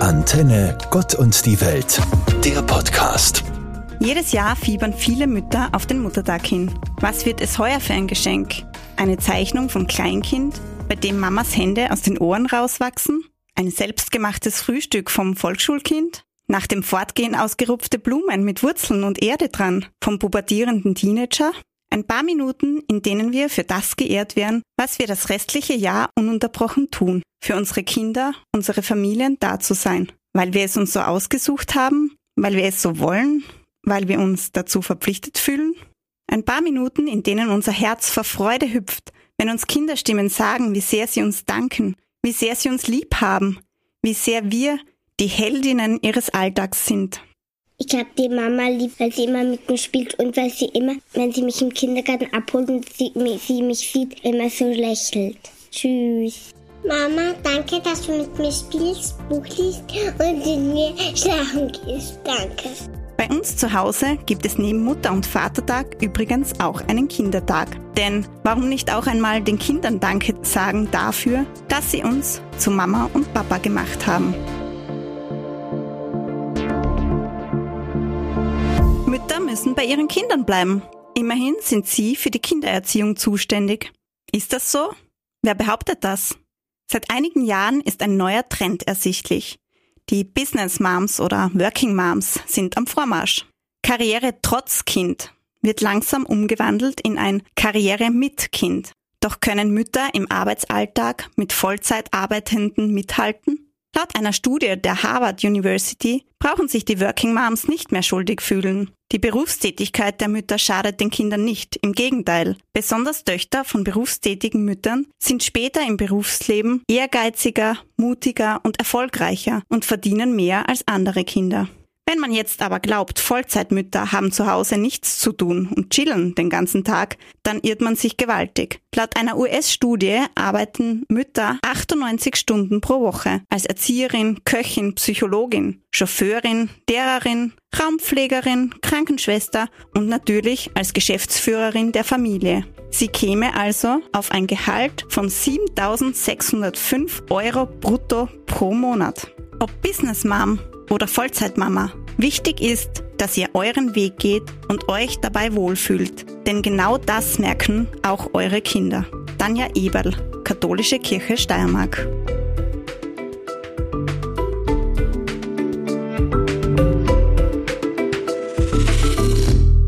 Antenne Gott und die Welt, der Podcast. Jedes Jahr fiebern viele Mütter auf den Muttertag hin. Was wird es heuer für ein Geschenk? Eine Zeichnung vom Kleinkind, bei dem Mamas Hände aus den Ohren rauswachsen? Ein selbstgemachtes Frühstück vom Volksschulkind? Nach dem Fortgehen ausgerupfte Blumen mit Wurzeln und Erde dran vom pubertierenden Teenager? Ein paar Minuten, in denen wir für das geehrt werden, was wir das restliche Jahr ununterbrochen tun, für unsere Kinder, unsere Familien da zu sein, weil wir es uns so ausgesucht haben, weil wir es so wollen, weil wir uns dazu verpflichtet fühlen. Ein paar Minuten, in denen unser Herz vor Freude hüpft, wenn uns Kinderstimmen sagen, wie sehr sie uns danken, wie sehr sie uns lieb haben, wie sehr wir die Heldinnen ihres Alltags sind. Ich habe die Mama lieb, weil sie immer mit mir spielt und weil sie immer, wenn sie mich im Kindergarten abholt und sie, sie mich sieht, immer so lächelt. Tschüss. Mama, danke, dass du mit mir spielst, Buch liest und in mir schlafen gehst. Danke. Bei uns zu Hause gibt es neben Mutter- und Vatertag übrigens auch einen Kindertag. Denn warum nicht auch einmal den Kindern Danke sagen dafür, dass sie uns zu Mama und Papa gemacht haben? Müssen bei ihren Kindern bleiben. Immerhin sind sie für die Kindererziehung zuständig. Ist das so? Wer behauptet das? Seit einigen Jahren ist ein neuer Trend ersichtlich. Die Business Moms oder Working Moms sind am Vormarsch. Karriere trotz Kind wird langsam umgewandelt in ein Karriere mit Kind. Doch können Mütter im Arbeitsalltag mit Vollzeitarbeitenden mithalten? Laut einer Studie der Harvard University brauchen sich die Working Moms nicht mehr schuldig fühlen. Die Berufstätigkeit der Mütter schadet den Kindern nicht, im Gegenteil. Besonders Töchter von berufstätigen Müttern sind später im Berufsleben ehrgeiziger, mutiger und erfolgreicher und verdienen mehr als andere Kinder. Wenn man jetzt aber glaubt, Vollzeitmütter haben zu Hause nichts zu tun und chillen den ganzen Tag, dann irrt man sich gewaltig. Laut einer US-Studie arbeiten Mütter 98 Stunden pro Woche als Erzieherin, Köchin, Psychologin, Chauffeurin, Lehrerin, Raumpflegerin, Krankenschwester und natürlich als Geschäftsführerin der Familie. Sie käme also auf ein Gehalt von 7.605 Euro brutto pro Monat. Ob Business Mom oder Vollzeitmama. Wichtig ist, dass ihr euren Weg geht und euch dabei wohlfühlt. Denn genau das merken auch eure Kinder. Tanja Eberl, Katholische Kirche Steiermark.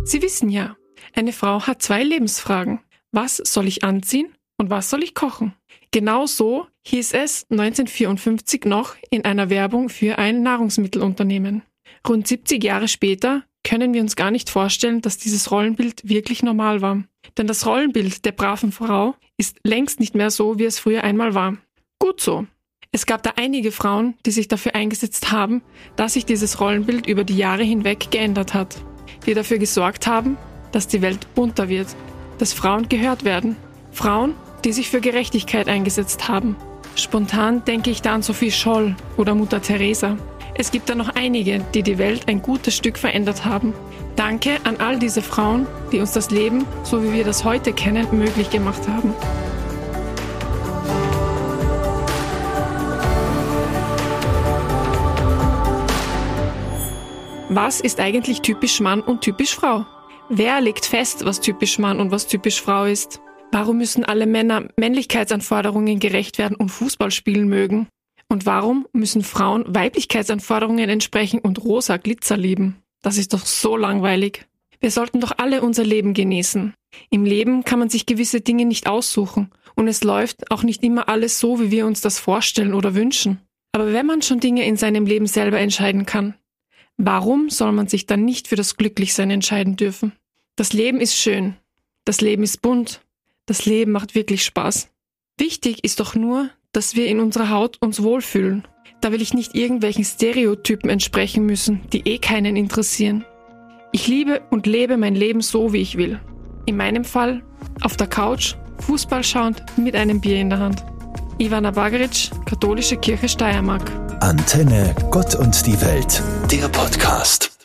Sie wissen ja, eine Frau hat zwei Lebensfragen. Was soll ich anziehen und was soll ich kochen? Genau so hieß es 1954 noch in einer Werbung für ein Nahrungsmittelunternehmen. Rund 70 Jahre später können wir uns gar nicht vorstellen, dass dieses Rollenbild wirklich normal war. Denn das Rollenbild der braven Frau ist längst nicht mehr so, wie es früher einmal war. Gut so. Es gab da einige Frauen, die sich dafür eingesetzt haben, dass sich dieses Rollenbild über die Jahre hinweg geändert hat. Die dafür gesorgt haben, dass die Welt bunter wird, dass Frauen gehört werden. Frauen, die sich für Gerechtigkeit eingesetzt haben. Spontan denke ich da an Sophie Scholl oder Mutter Teresa. Es gibt da noch einige, die die Welt ein gutes Stück verändert haben. Danke an all diese Frauen, die uns das Leben, so wie wir das heute kennen, möglich gemacht haben. Was ist eigentlich typisch Mann und typisch Frau? Wer legt fest, was typisch Mann und was typisch Frau ist? Warum müssen alle Männer Männlichkeitsanforderungen gerecht werden und Fußball spielen mögen? Und warum müssen Frauen Weiblichkeitsanforderungen entsprechen und rosa Glitzer lieben? Das ist doch so langweilig. Wir sollten doch alle unser Leben genießen. Im Leben kann man sich gewisse Dinge nicht aussuchen und es läuft auch nicht immer alles so, wie wir uns das vorstellen oder wünschen. Aber wenn man schon Dinge in seinem Leben selber entscheiden kann, warum soll man sich dann nicht für das Glücklichsein entscheiden dürfen? Das Leben ist schön, das Leben ist bunt, das Leben macht wirklich Spaß. Wichtig ist doch nur, dass wir in unserer Haut uns wohlfühlen. Da will ich nicht irgendwelchen Stereotypen entsprechen müssen, die eh keinen interessieren. Ich liebe und lebe mein Leben so, wie ich will. In meinem Fall auf der Couch, Fußball schauend, mit einem Bier in der Hand. Ivana Bagaric, Katholische Kirche Steiermark. Antenne Gott und die Welt, der Podcast.